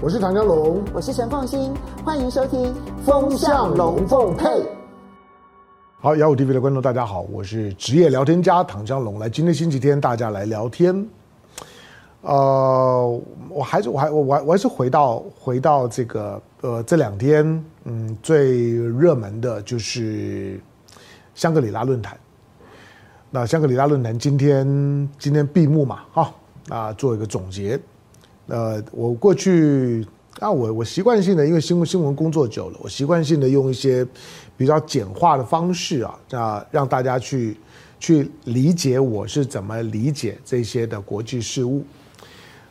我是唐江龙，我是陈凤新，欢迎收听《风向龙凤配》。好，雅虎 TV 的观众大家好，我是职业聊天家唐江龙。来，今天星期天，大家来聊天。呃，我还是我还我我我还是回到回到这个呃这两天嗯最热门的就是香格里拉论坛。那香格里拉论坛今天今天闭幕嘛，哈啊做一个总结。呃，我过去啊，我我习惯性的，因为新闻新闻工作久了，我习惯性的用一些比较简化的方式啊，啊，让大家去去理解我是怎么理解这些的国际事务。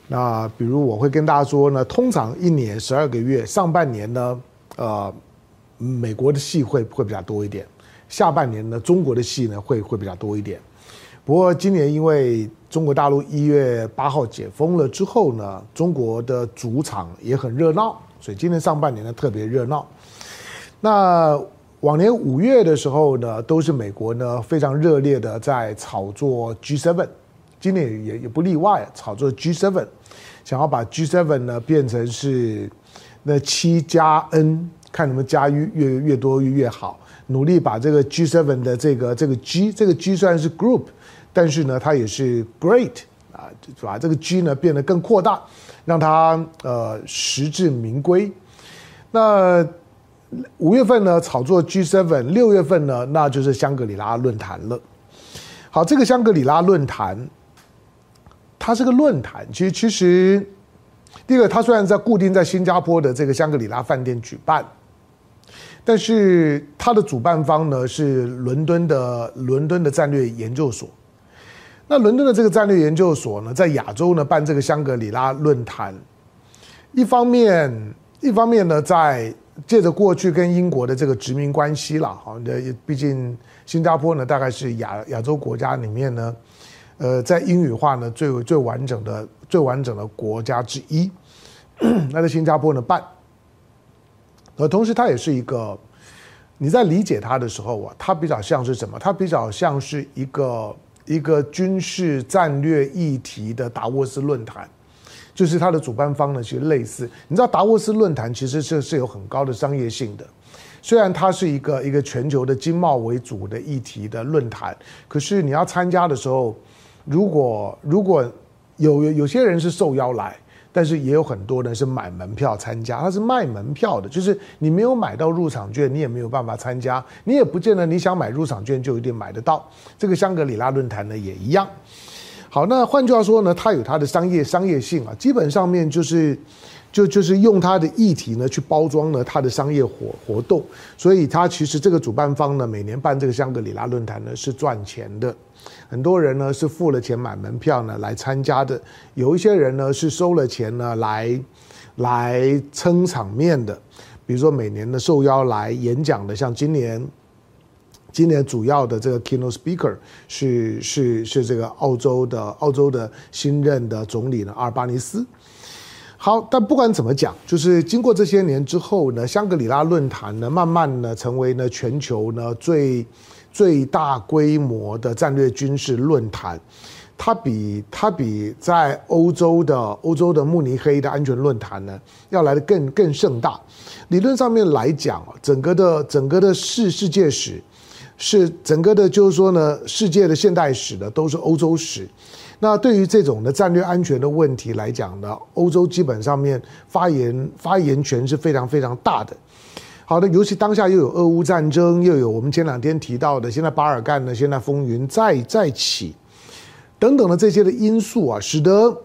那比如我会跟大家说呢，通常一年十二个月，上半年呢，呃，美国的戏会会比较多一点，下半年呢，中国的戏呢会会比较多一点。不过今年因为中国大陆一月八号解封了之后呢，中国的主场也很热闹，所以今年上半年呢特别热闹。那往年五月的时候呢，都是美国呢非常热烈的在炒作 G7，今年也也不例外，炒作 G7，想要把 G7 呢变成是那七加 N，看能不能加越越越多越好，努力把这个 G7 的这个这个 G，这个 G 虽然是 Group。但是呢，它也是 great 啊，把这个 G 呢变得更扩大，让它呃实至名归。那五月份呢炒作 G7，六月份呢那就是香格里拉论坛了。好，这个香格里拉论坛，它是个论坛，其实其实第一个，它虽然在固定在新加坡的这个香格里拉饭店举办，但是它的主办方呢是伦敦的伦敦的战略研究所。那伦敦的这个战略研究所呢，在亚洲呢办这个香格里拉论坛，一方面，一方面呢，在借着过去跟英国的这个殖民关系啦，哈，那毕竟新加坡呢，大概是亚亚洲国家里面呢，呃，在英语化呢最最完整的最完整的国家之一，那在新加坡呢办，而同时它也是一个，你在理解它的时候啊，它比较像是什么？它比较像是一个。一个军事战略议题的达沃斯论坛，就是它的主办方呢，其实类似。你知道达沃斯论坛其实是是有很高的商业性的，虽然它是一个一个全球的经贸为主的议题的论坛，可是你要参加的时候，如果如果有有有些人是受邀来。但是也有很多人是买门票参加，他是卖门票的，就是你没有买到入场券，你也没有办法参加，你也不见得你想买入场券就一定买得到。这个香格里拉论坛呢也一样。好，那换句话说呢，它有它的商业商业性啊，基本上面就是就就是用它的议题呢去包装了它的商业活活动，所以它其实这个主办方呢每年办这个香格里拉论坛呢是赚钱的。很多人呢是付了钱买门票呢来参加的，有一些人呢是收了钱呢来来撑场面的，比如说每年的受邀来演讲的，像今年今年主要的这个 keynote speaker 是是是这个澳洲的澳洲的新任的总理呢阿尔巴尼斯。好，但不管怎么讲，就是经过这些年之后呢，香格里拉论坛呢慢慢呢成为呢全球呢最。最大规模的战略军事论坛，它比它比在欧洲的欧洲的慕尼黑的安全论坛呢要来得更更盛大。理论上面来讲，整个的整个的世世界史是整个的，就是说呢，世界的现代史呢都是欧洲史。那对于这种的战略安全的问题来讲呢，欧洲基本上面发言发言权是非常非常大的。好的，尤其当下又有俄乌战争，又有我们前两天提到的，现在巴尔干呢，现在风云再再起，等等的这些的因素啊，使得。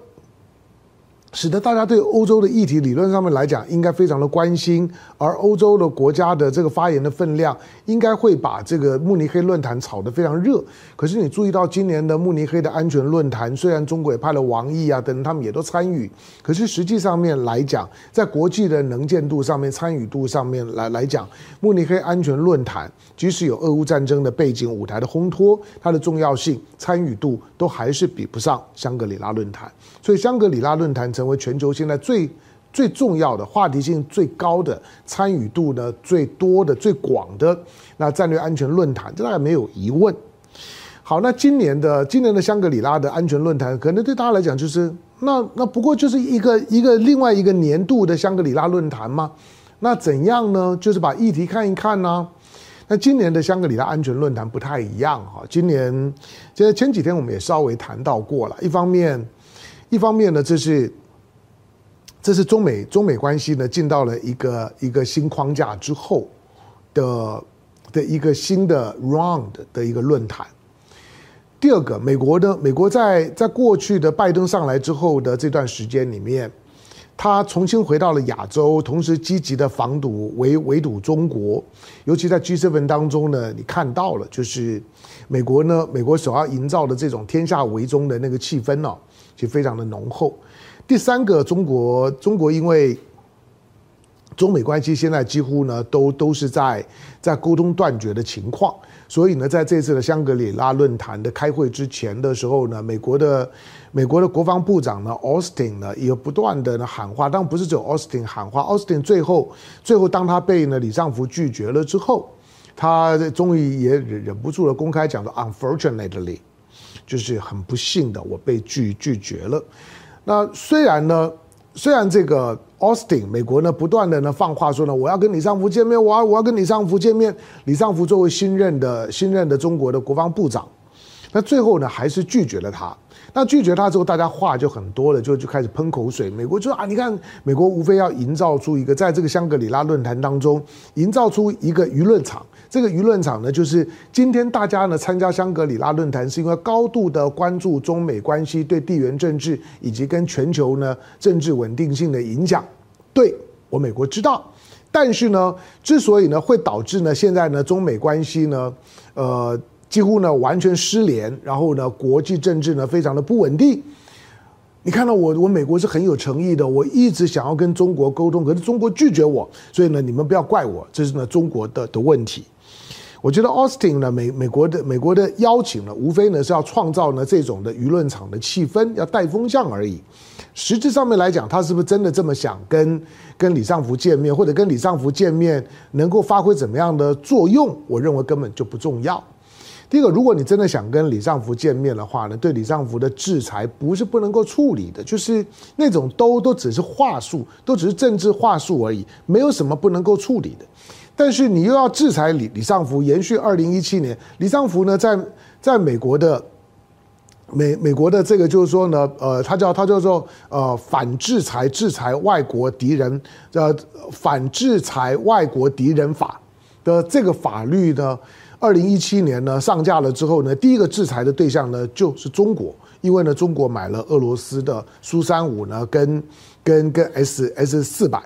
使得大家对欧洲的议题理论上面来讲应该非常的关心，而欧洲的国家的这个发言的分量应该会把这个慕尼黑论坛炒得非常热。可是你注意到今年的慕尼黑的安全论坛，虽然中国也派了王毅啊等等，他们也都参与，可是实际上面来讲，在国际的能见度上面、参与度上面来来讲，慕尼黑安全论坛即使有俄乌战争的背景舞台的烘托，它的重要性、参与度都还是比不上香格里拉论坛。所以香格里拉论坛成成为全球现在最最重要的、话题性最高的、参与度呢最多的、最广的那战略安全论坛，这大家没有疑问。好，那今年的今年的香格里拉的安全论坛，可能对大家来讲就是那那不过就是一个一个另外一个年度的香格里拉论坛嘛。那怎样呢？就是把议题看一看呢、那今年的香格里拉安全论坛不太一样哈。今年，其实前几天我们也稍微谈到过了。一方面，一方面呢，这是这是中美中美关系呢进到了一个一个新框架之后的的一个新的 round 的一个论坛。第二个，美国呢美国在在过去的拜登上来之后的这段时间里面，他重新回到了亚洲，同时积极的防堵围围堵中国，尤其在 G7 当中呢，你看到了就是美国呢，美国所要营造的这种天下为中的那个气氛呢，就非常的浓厚。第三个，中国中国因为。中美关系现在几乎呢都都是在在沟通断绝的情况，所以呢，在这次的香格里拉论坛的开会之前的时候呢，美国的美国的国防部长呢，Austin 呢也不断的呢喊话，当然不是只有 Austin 喊话，Austin 最后最后当他被呢李尚福拒绝了之后，他终于也忍忍不住了，公开讲说，Unfortunately，就是很不幸的我被拒拒绝了。那虽然呢。虽然这个 Austin 美国呢不断的呢放话说呢，我要跟李尚福见面，我要我要跟李尚福见面。李尚福作为新任的新任的中国的国防部长，那最后呢还是拒绝了他。那拒绝他之后，大家话就很多了，就就开始喷口水。美国就说啊，你看美国无非要营造出一个在这个香格里拉论坛当中营造出一个舆论场。这个舆论场呢，就是今天大家呢参加香格里拉论坛，是因为高度的关注中美关系对地缘政治以及跟全球呢政治稳定性的影响。对，我美国知道，但是呢，之所以呢会导致呢现在呢中美关系呢，呃，几乎呢完全失联，然后呢国际政治呢非常的不稳定。你看到我，我美国是很有诚意的，我一直想要跟中国沟通，可是中国拒绝我，所以呢你们不要怪我，这是呢中国的的问题。我觉得 Austin 呢，美美国的美国的邀请呢，无非呢是要创造呢这种的舆论场的气氛，要带风向而已。实质上面来讲，他是不是真的这么想跟跟李尚福见面，或者跟李尚福见面能够发挥怎么样的作用？我认为根本就不重要。第一个，如果你真的想跟李尚福见面的话呢，对李尚福的制裁不是不能够处理的，就是那种都都只是话术，都只是政治话术而已，没有什么不能够处理的。但是你又要制裁李李尚福，延续二零一七年，李尚福呢，在在美国的美美国的这个就是说呢，呃，他叫他叫做呃反制裁制裁外国敌人，呃反制裁外国敌人法的这个法律呢，二零一七年呢上架了之后呢，第一个制裁的对象呢就是中国，因为呢中国买了俄罗斯的苏三五呢跟跟跟 S S 四百。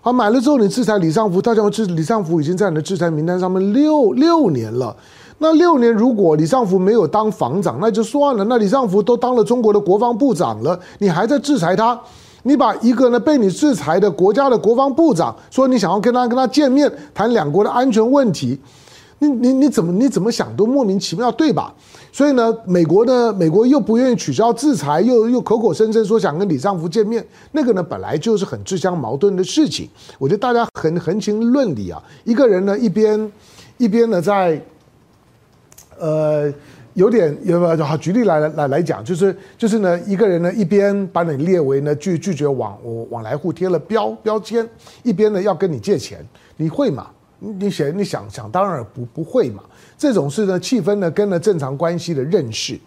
好，买了之后你制裁李尚福，大家知李尚福已经在你的制裁名单上面六六年了。那六年如果李尚福没有当防长，那就算了。那李尚福都当了中国的国防部长了，你还在制裁他？你把一个呢被你制裁的国家的国防部长说你想要跟他跟他见面谈两国的安全问题，你你你怎么你怎么想都莫名其妙，对吧？所以呢，美国呢，美国又不愿意取消制裁，又又口口声声说想跟李尚福见面，那个呢，本来就是很自相矛盾的事情。我觉得大家很横情论理啊。一个人呢，一边一边呢，在呃有点有没有好举例来来来讲，就是就是呢，一个人呢，一边把你列为呢拒拒绝往往来户贴了标标签，一边呢要跟你借钱，你会吗？你想你想想当然不不会嘛。这种事呢，气氛呢，跟了正常关系的认识。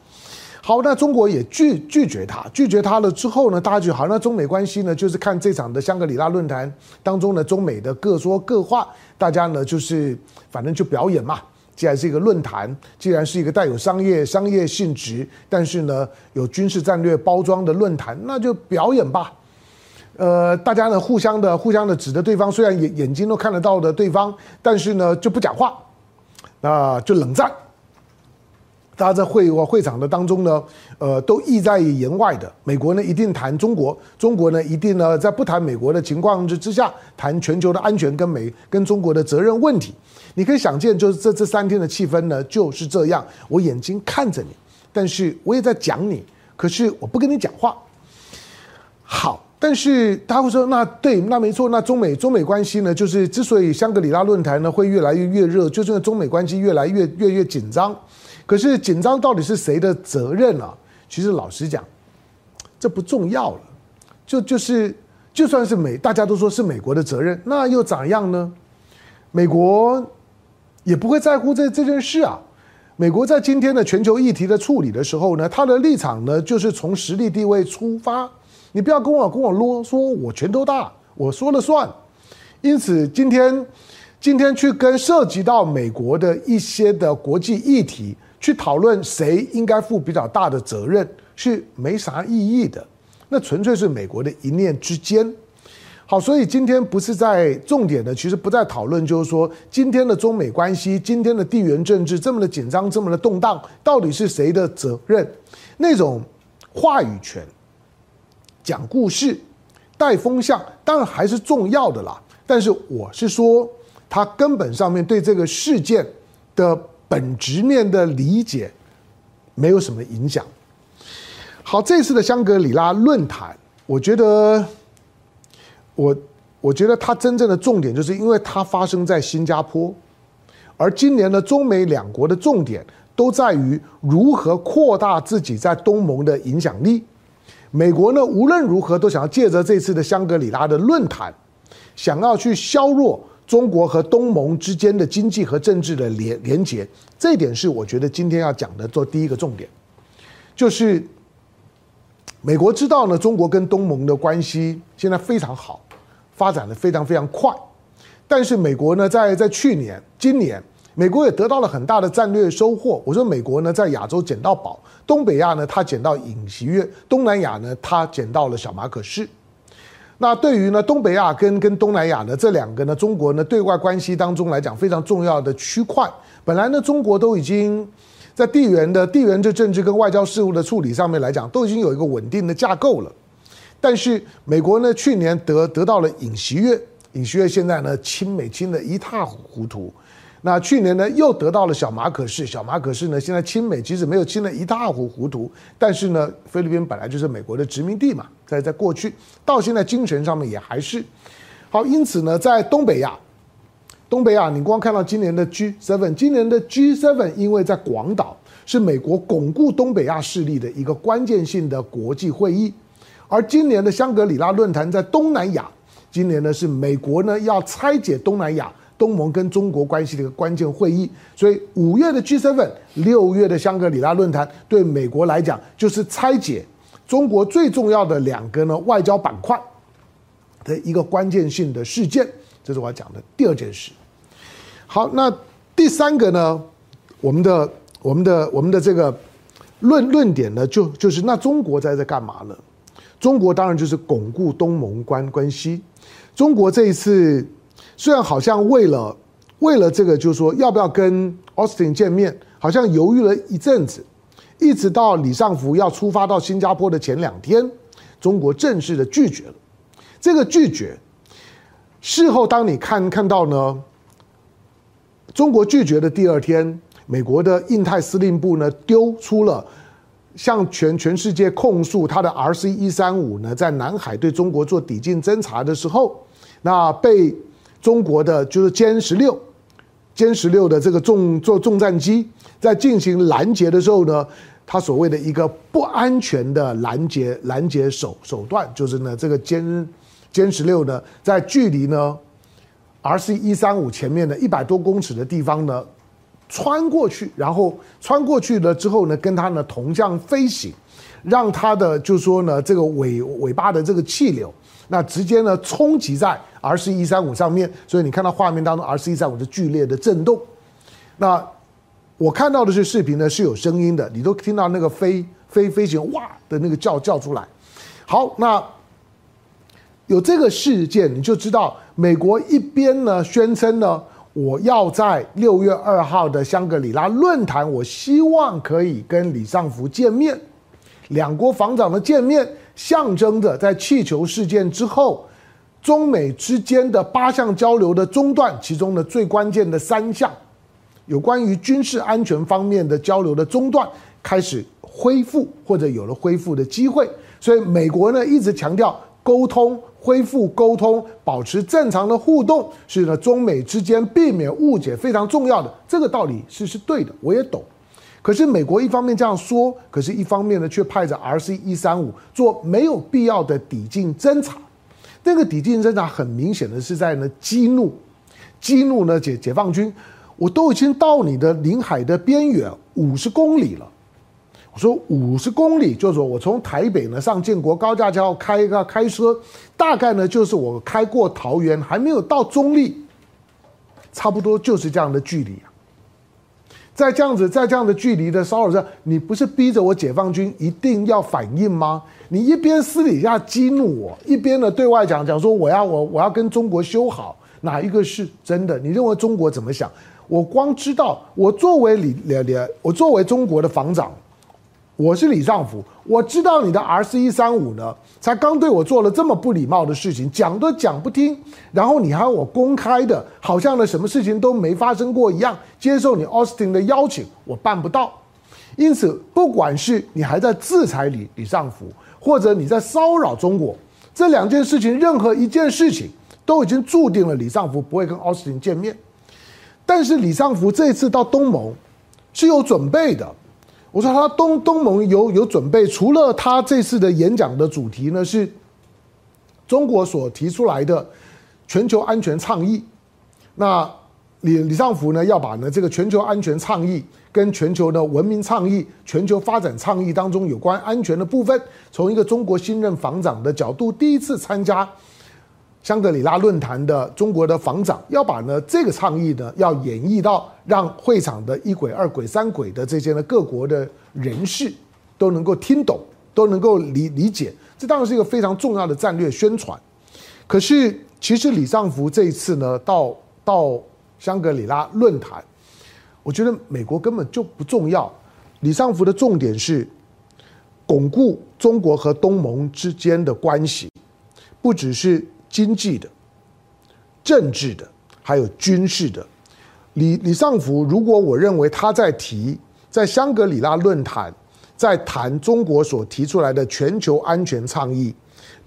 好，那中国也拒拒绝他，拒绝他了之后呢，大家就好，那中美关系呢，就是看这场的香格里拉论坛当中呢，中美的各说各话，大家呢就是反正就表演嘛。既然是一个论坛，既然是一个带有商业商业性质，但是呢有军事战略包装的论坛，那就表演吧。呃，大家呢互相的互相的指着对方，虽然眼眼睛都看得到的对方，但是呢就不讲话。那就冷战，大家在会会场的当中呢，呃，都意在言外的。美国呢一定谈中国，中国呢一定呢在不谈美国的情况之之下，谈全球的安全跟美跟中国的责任问题。你可以想见，就是这这三天的气氛呢就是这样。我眼睛看着你，但是我也在讲你，可是我不跟你讲话。好。但是他会说，那对，那没错，那中美中美关系呢，就是之所以香格里拉论坛呢会越来越越热，就是中美关系越来越越越紧张。可是紧张到底是谁的责任啊？其实老实讲，这不重要了。就就是就算是美，大家都说是美国的责任，那又咋样呢？美国也不会在乎这这件事啊。美国在今天的全球议题的处理的时候呢，他的立场呢就是从实力地位出发。你不要跟我跟我啰嗦，我拳头大，我说了算。因此，今天今天去跟涉及到美国的一些的国际议题去讨论谁应该负比较大的责任，是没啥意义的。那纯粹是美国的一念之间。好，所以今天不是在重点的，其实不在讨论，就是说今天的中美关系，今天的地缘政治这么的紧张，这么的动荡，到底是谁的责任？那种话语权、讲故事、带风向，当然还是重要的啦。但是我是说，他根本上面对这个事件的本质面的理解，没有什么影响。好，这次的香格里拉论坛，我觉得。我我觉得它真正的重点，就是因为它发生在新加坡，而今年的中美两国的重点都在于如何扩大自己在东盟的影响力。美国呢，无论如何都想要借着这次的香格里拉的论坛，想要去削弱中国和东盟之间的经济和政治的连连结。这一点是我觉得今天要讲的做第一个重点，就是美国知道呢，中国跟东盟的关系现在非常好。发展的非常非常快，但是美国呢，在在去年、今年，美国也得到了很大的战略收获。我说美国呢，在亚洲捡到宝，东北亚呢，它捡到尹锡悦，东南亚呢，它捡到了小马可仕。那对于呢，东北亚跟跟东南亚呢这两个呢，中国呢对外关系当中来讲非常重要的区块，本来呢，中国都已经在地缘的地缘的政治跟外交事务的处理上面来讲，都已经有一个稳定的架构了。但是美国呢，去年得得到了尹锡悦，尹锡悦现在呢亲美亲的一塌糊涂。那去年呢又得到了小马可仕，小马可仕呢现在亲美即使没有亲的一塌糊涂，但是呢菲律宾本来就是美国的殖民地嘛，在在过去到现在精神上面也还是好。因此呢，在东北亚，东北亚你光看到今年的 G Seven，今年的 G Seven 因为在广岛是美国巩固东北亚势力的一个关键性的国际会议。而今年的香格里拉论坛在东南亚，今年呢是美国呢要拆解东南亚东盟跟中国关系的一个关键会议，所以五月的 G7，六月的香格里拉论坛对美国来讲就是拆解中国最重要的两个呢外交板块的一个关键性的事件，这是我要讲的第二件事。好，那第三个呢，我们的我们的我们的这个论论点呢，就就是那中国在这干嘛呢？中国当然就是巩固东盟关关系。中国这一次虽然好像为了为了这个，就是说要不要跟奥斯汀见面，好像犹豫了一阵子，一直到李尚福要出发到新加坡的前两天，中国正式的拒绝了。这个拒绝，事后当你看看到呢，中国拒绝的第二天，美国的印太司令部呢丢出了。向全全世界控诉他的 RC 一三五呢，在南海对中国做抵近侦察的时候，那被中国的就是歼十六、歼十六的这个重做重战机在进行拦截的时候呢，它所谓的一个不安全的拦截拦截手手段，就是呢这个歼歼十六呢，在距离呢 RC 一三五前面的一百多公尺的地方呢。穿过去，然后穿过去了之后呢，跟它呢同向飞行，让它的就是说呢，这个尾尾巴的这个气流，那直接呢冲击在 RC 一三五上面，所以你看到画面当中 RC 一三五的剧烈的震动。那我看到的是视频呢是有声音的，你都听到那个飞飞飞行哇的那个叫叫出来。好，那有这个事件，你就知道美国一边呢宣称呢。我要在六月二号的香格里拉论坛，我希望可以跟李尚福见面，两国防长的见面，象征着在气球事件之后，中美之间的八项交流的中断，其中的最关键的三项，有关于军事安全方面的交流的中断，开始恢复或者有了恢复的机会，所以美国呢一直强调沟通。恢复沟通，保持正常的互动，是呢中美之间避免误解非常重要的。这个道理是是对的，我也懂。可是美国一方面这样说，可是一方面呢，却派着 RC 一三五做没有必要的抵近侦察。那个抵近侦察很明显的是在呢激怒，激怒呢解解放军。我都已经到你的领海的边缘五十公里了。我说五十公里，就是我从台北呢上建国高架桥开个开车，大概呢就是我开过桃园还没有到中立，差不多就是这样的距离啊。在这样子，在这样的距离的骚扰下，你不是逼着我解放军一定要反应吗？你一边私底下激怒我，一边呢对外讲讲说我要我我要跟中国修好，哪一个是真的？你认为中国怎么想？我光知道，我作为李李李，我作为中国的防长，我是李尚福，我知道你的 RC 一三五呢，才刚对我做了这么不礼貌的事情，讲都讲不听，然后你还要我公开的，好像呢什么事情都没发生过一样，接受你 Austin 的邀请，我办不到。因此，不管是你还在制裁李李尚福，或者你在骚扰中国，这两件事情，任何一件事情都已经注定了李尚福不会跟 Austin 见面。但是李尚福这次到东盟是有准备的。我说他东东盟有有准备，除了他这次的演讲的主题呢，是中国所提出来的全球安全倡议。那李李尚福呢要把呢这个全球安全倡议跟全球的文明倡议、全球发展倡议当中有关安全的部分，从一个中国新任防长的角度，第一次参加。香格里拉论坛的中国的防长要把呢这个倡议呢要演绎到让会场的一轨、二轨、三轨的这些呢各国的人士都能够听懂，都能够理理解，这当然是一个非常重要的战略宣传。可是其实李尚福这一次呢到到香格里拉论坛，我觉得美国根本就不重要。李尚福的重点是巩固中国和东盟之间的关系，不只是。经济的、政治的，还有军事的，李李尚福，如果我认为他在提在香格里拉论坛在谈中国所提出来的全球安全倡议，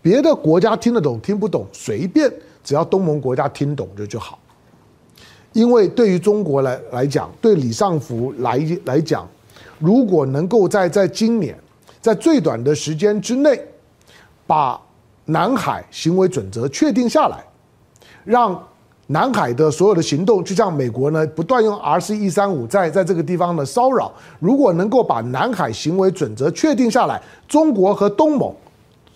别的国家听得懂听不懂随便，只要东盟国家听懂就就好。因为对于中国来来讲，对李尚福来来讲，如果能够在在今年在最短的时间之内把南海行为准则确定下来，让南海的所有的行动，就像美国呢不断用 RC 一三五在在这个地方的骚扰，如果能够把南海行为准则确定下来，中国和东盟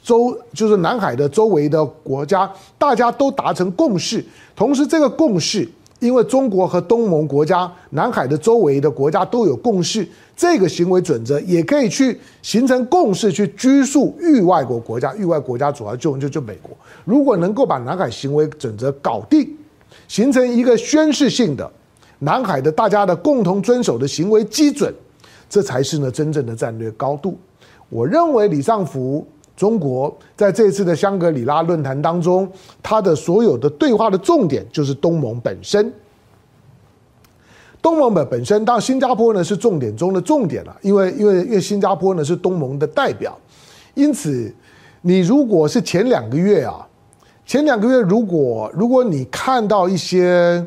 周就是南海的周围的国家，大家都达成共识，同时这个共识。因为中国和东盟国家、南海的周围的国家都有共识，这个行为准则也可以去形成共识，去拘束域外国国家。域外国家主要就就就美国。如果能够把南海行为准则搞定，形成一个宣示性的南海的大家的共同遵守的行为基准，这才是呢真正的战略高度。我认为李尚福。中国在这次的香格里拉论坛当中，他的所有的对话的重点就是东盟本身。东盟本本身，当然新加坡呢是重点中的重点了，因为因为因为新加坡呢是东盟的代表，因此你如果是前两个月啊，前两个月如果如果你看到一些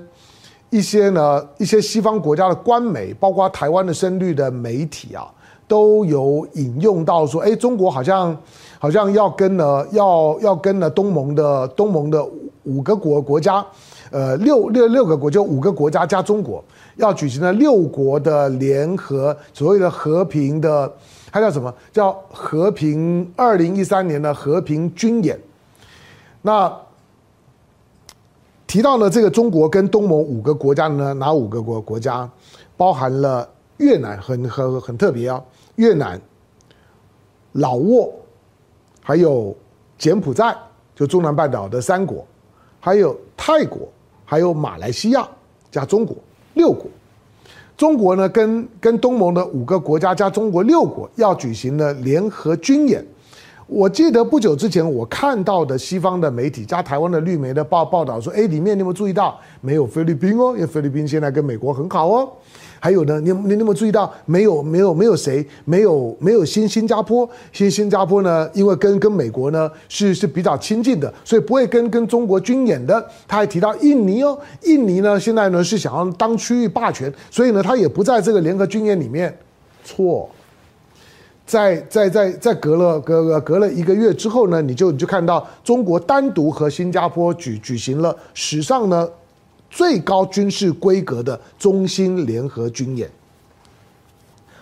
一些呢一些西方国家的官媒，包括台湾的深绿的媒体啊，都有引用到说，哎，中国好像。好像要跟呢，要要跟呢东盟的东盟的五个国国家，呃，六六六个国就五个国家加中国，要举行了六国的联合所谓的和平的，它叫什么？叫和平二零一三年的和平军演。那提到了这个中国跟东盟五个国家呢，哪五个国国家？包含了越南，很很很特别啊，越南、老挝。还有柬埔寨，就中南半岛的三国，还有泰国，还有马来西亚加中国六国。中国呢，跟跟东盟的五个国家加中国六国要举行的联合军演。我记得不久之前我看到的西方的媒体加台湾的绿媒的报报道说，哎，里面你有没有注意到没有菲律宾哦？因为菲律宾现在跟美国很好哦。还有呢，你你有没有注意到没有没有没有谁没有没有新新加坡新新加坡呢？因为跟跟美国呢是是比较亲近的，所以不会跟跟中国军演的。他还提到印尼哦，印尼呢现在呢是想要当区域霸权，所以呢他也不在这个联合军演里面。错。在在在在隔了隔隔了一个月之后呢，你就你就看到中国单独和新加坡举举行了史上呢最高军事规格的中新联合军演。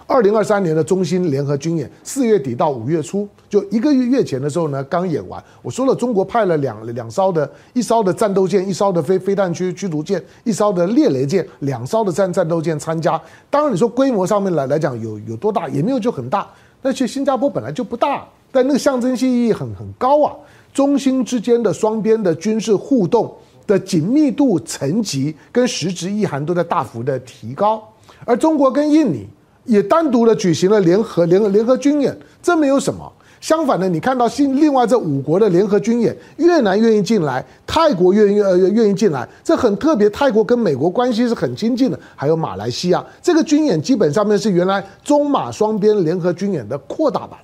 二零二三年的中新联合军演，四月底到五月初，就一个月月前的时候呢，刚演完。我说了，中国派了两两艘的，一艘的战斗舰，一艘的飞飞弹驱驱逐舰，一艘的猎雷舰，两艘的战战斗舰参加。当然，你说规模上面来来讲有有多大，也没有就很大。那其实新加坡本来就不大，但那个象征性意义很很高啊。中新之间的双边的军事互动的紧密度、层级跟实质意涵都在大幅的提高，而中国跟印尼。也单独的举行了联合联合联合军演，这没有什么。相反的，你看到新另外这五国的联合军演，越南愿意进来，泰国愿意呃愿意进来，这很特别。泰国跟美国关系是很亲近的，还有马来西亚，这个军演基本上面是原来中马双边联合军演的扩大版。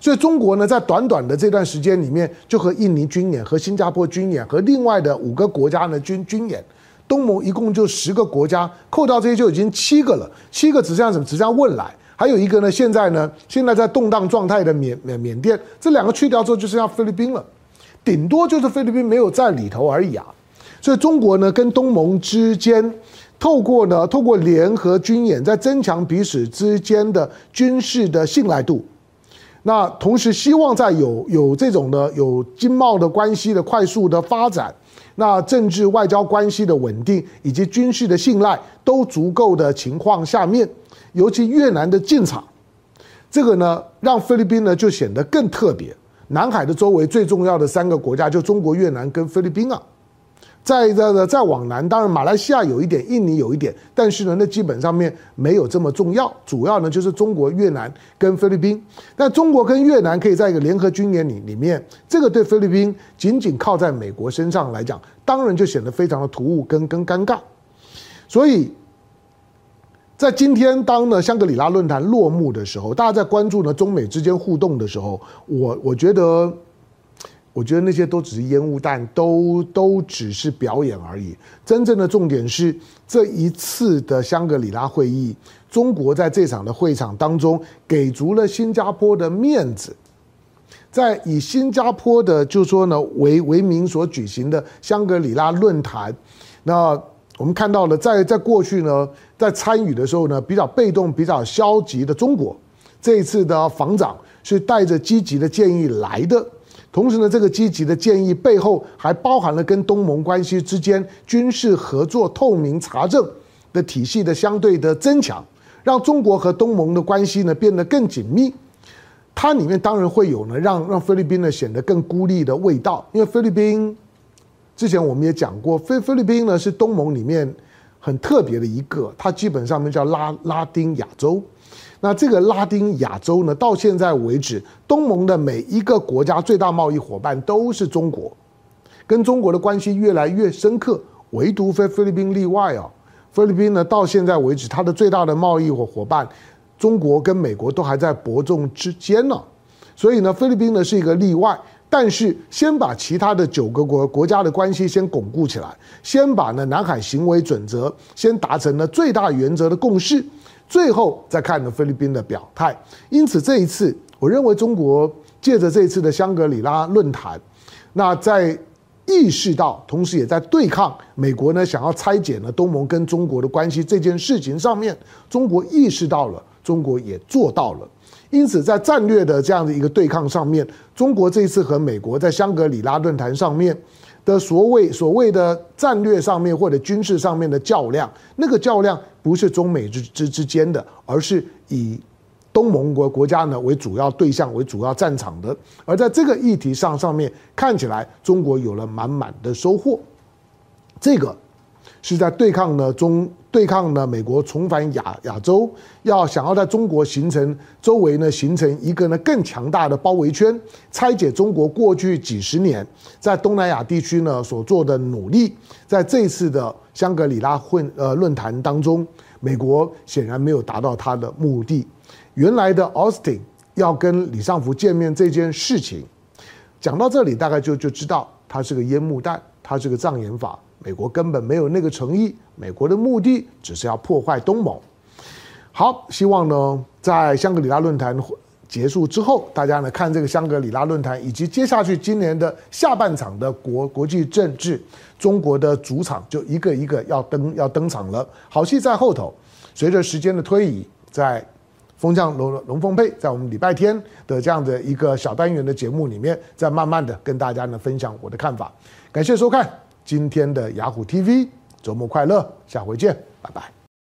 所以中国呢，在短短的这段时间里面，就和印尼军演、和新加坡军演、和另外的五个国家呢军军演。东盟一共就十个国家，扣掉这些就已经七个了。七个只剩下什么？只剩下汶莱，还有一个呢？现在呢？现在在动荡状态的缅缅缅甸，这两个去掉之后，就剩下菲律宾了。顶多就是菲律宾没有在里头而已啊。所以中国呢，跟东盟之间，透过呢，透过联合军演，在增强彼此之间的军事的信赖度。那同时希望在有有这种的有经贸的关系的快速的发展。那政治外交关系的稳定以及军事的信赖都足够的情况下面，尤其越南的进场，这个呢，让菲律宾呢就显得更特别。南海的周围最重要的三个国家就中国、越南跟菲律宾啊。再这个再往南，当然马来西亚有一点，印尼有一点，但是呢，那基本上面没有这么重要。主要呢就是中国、越南跟菲律宾。但中国跟越南可以在一个联合军演里里面，这个对菲律宾仅仅靠在美国身上来讲，当然就显得非常的突兀跟跟尴尬。所以，在今天当呢香格里拉论坛落幕的时候，大家在关注呢中美之间互动的时候，我我觉得。我觉得那些都只是烟雾弹，都都只是表演而已。真正的重点是这一次的香格里拉会议，中国在这场的会场当中给足了新加坡的面子，在以新加坡的就说呢为为名所举行的香格里拉论坛，那我们看到了在在过去呢，在参与的时候呢比较被动、比较消极的中国，这一次的防长是带着积极的建议来的。同时呢，这个积极的建议背后还包含了跟东盟关系之间军事合作透明查证的体系的相对的增强，让中国和东盟的关系呢变得更紧密。它里面当然会有呢让让菲律宾呢显得更孤立的味道，因为菲律宾之前我们也讲过，菲菲律宾呢是东盟里面很特别的一个，它基本上面叫拉拉丁亚洲。那这个拉丁亚洲呢，到现在为止，东盟的每一个国家最大贸易伙伴都是中国，跟中国的关系越来越深刻，唯独非菲律宾例外哦。菲律宾呢，到现在为止，它的最大的贸易伙伙伴，中国跟美国都还在伯仲之间呢。所以呢，菲律宾呢是一个例外。但是，先把其他的九个国国家的关系先巩固起来，先把呢南海行为准则先达成了最大原则的共识。最后再看呢菲律宾的表态，因此这一次，我认为中国借着这一次的香格里拉论坛，那在意识到，同时也在对抗美国呢想要拆解呢东盟跟中国的关系这件事情上面，中国意识到了，中国也做到了。因此，在战略的这样的一个对抗上面，中国这一次和美国在香格里拉论坛上面的所谓所谓的战略上面或者军事上面的较量，那个较量。不是中美之之之间的，而是以东盟国国家呢为主要对象、为主要战场的。而在这个议题上上面，看起来中国有了满满的收获。这个是在对抗呢中对抗呢美国重返亚亚洲，要想要在中国形成周围呢形成一个呢更强大的包围圈，拆解中国过去几十年在东南亚地区呢所做的努力，在这次的。香格里拉混呃论坛当中，美国显然没有达到他的目的。原来的奥斯汀要跟李尚福见面这件事情，讲到这里大概就就知道，他是个烟幕弹，他是个障眼法。美国根本没有那个诚意，美国的目的只是要破坏东盟。好，希望呢，在香格里拉论坛结束之后，大家呢看这个香格里拉论坛，以及接下去今年的下半场的国国际政治，中国的主场就一个一个要登要登场了，好戏在后头。随着时间的推移，在风向龙龙凤配，在我们礼拜天的这样的一个小单元的节目里面，再慢慢的跟大家呢分享我的看法。感谢收看今天的雅虎 TV，周末快乐，下回见，拜拜。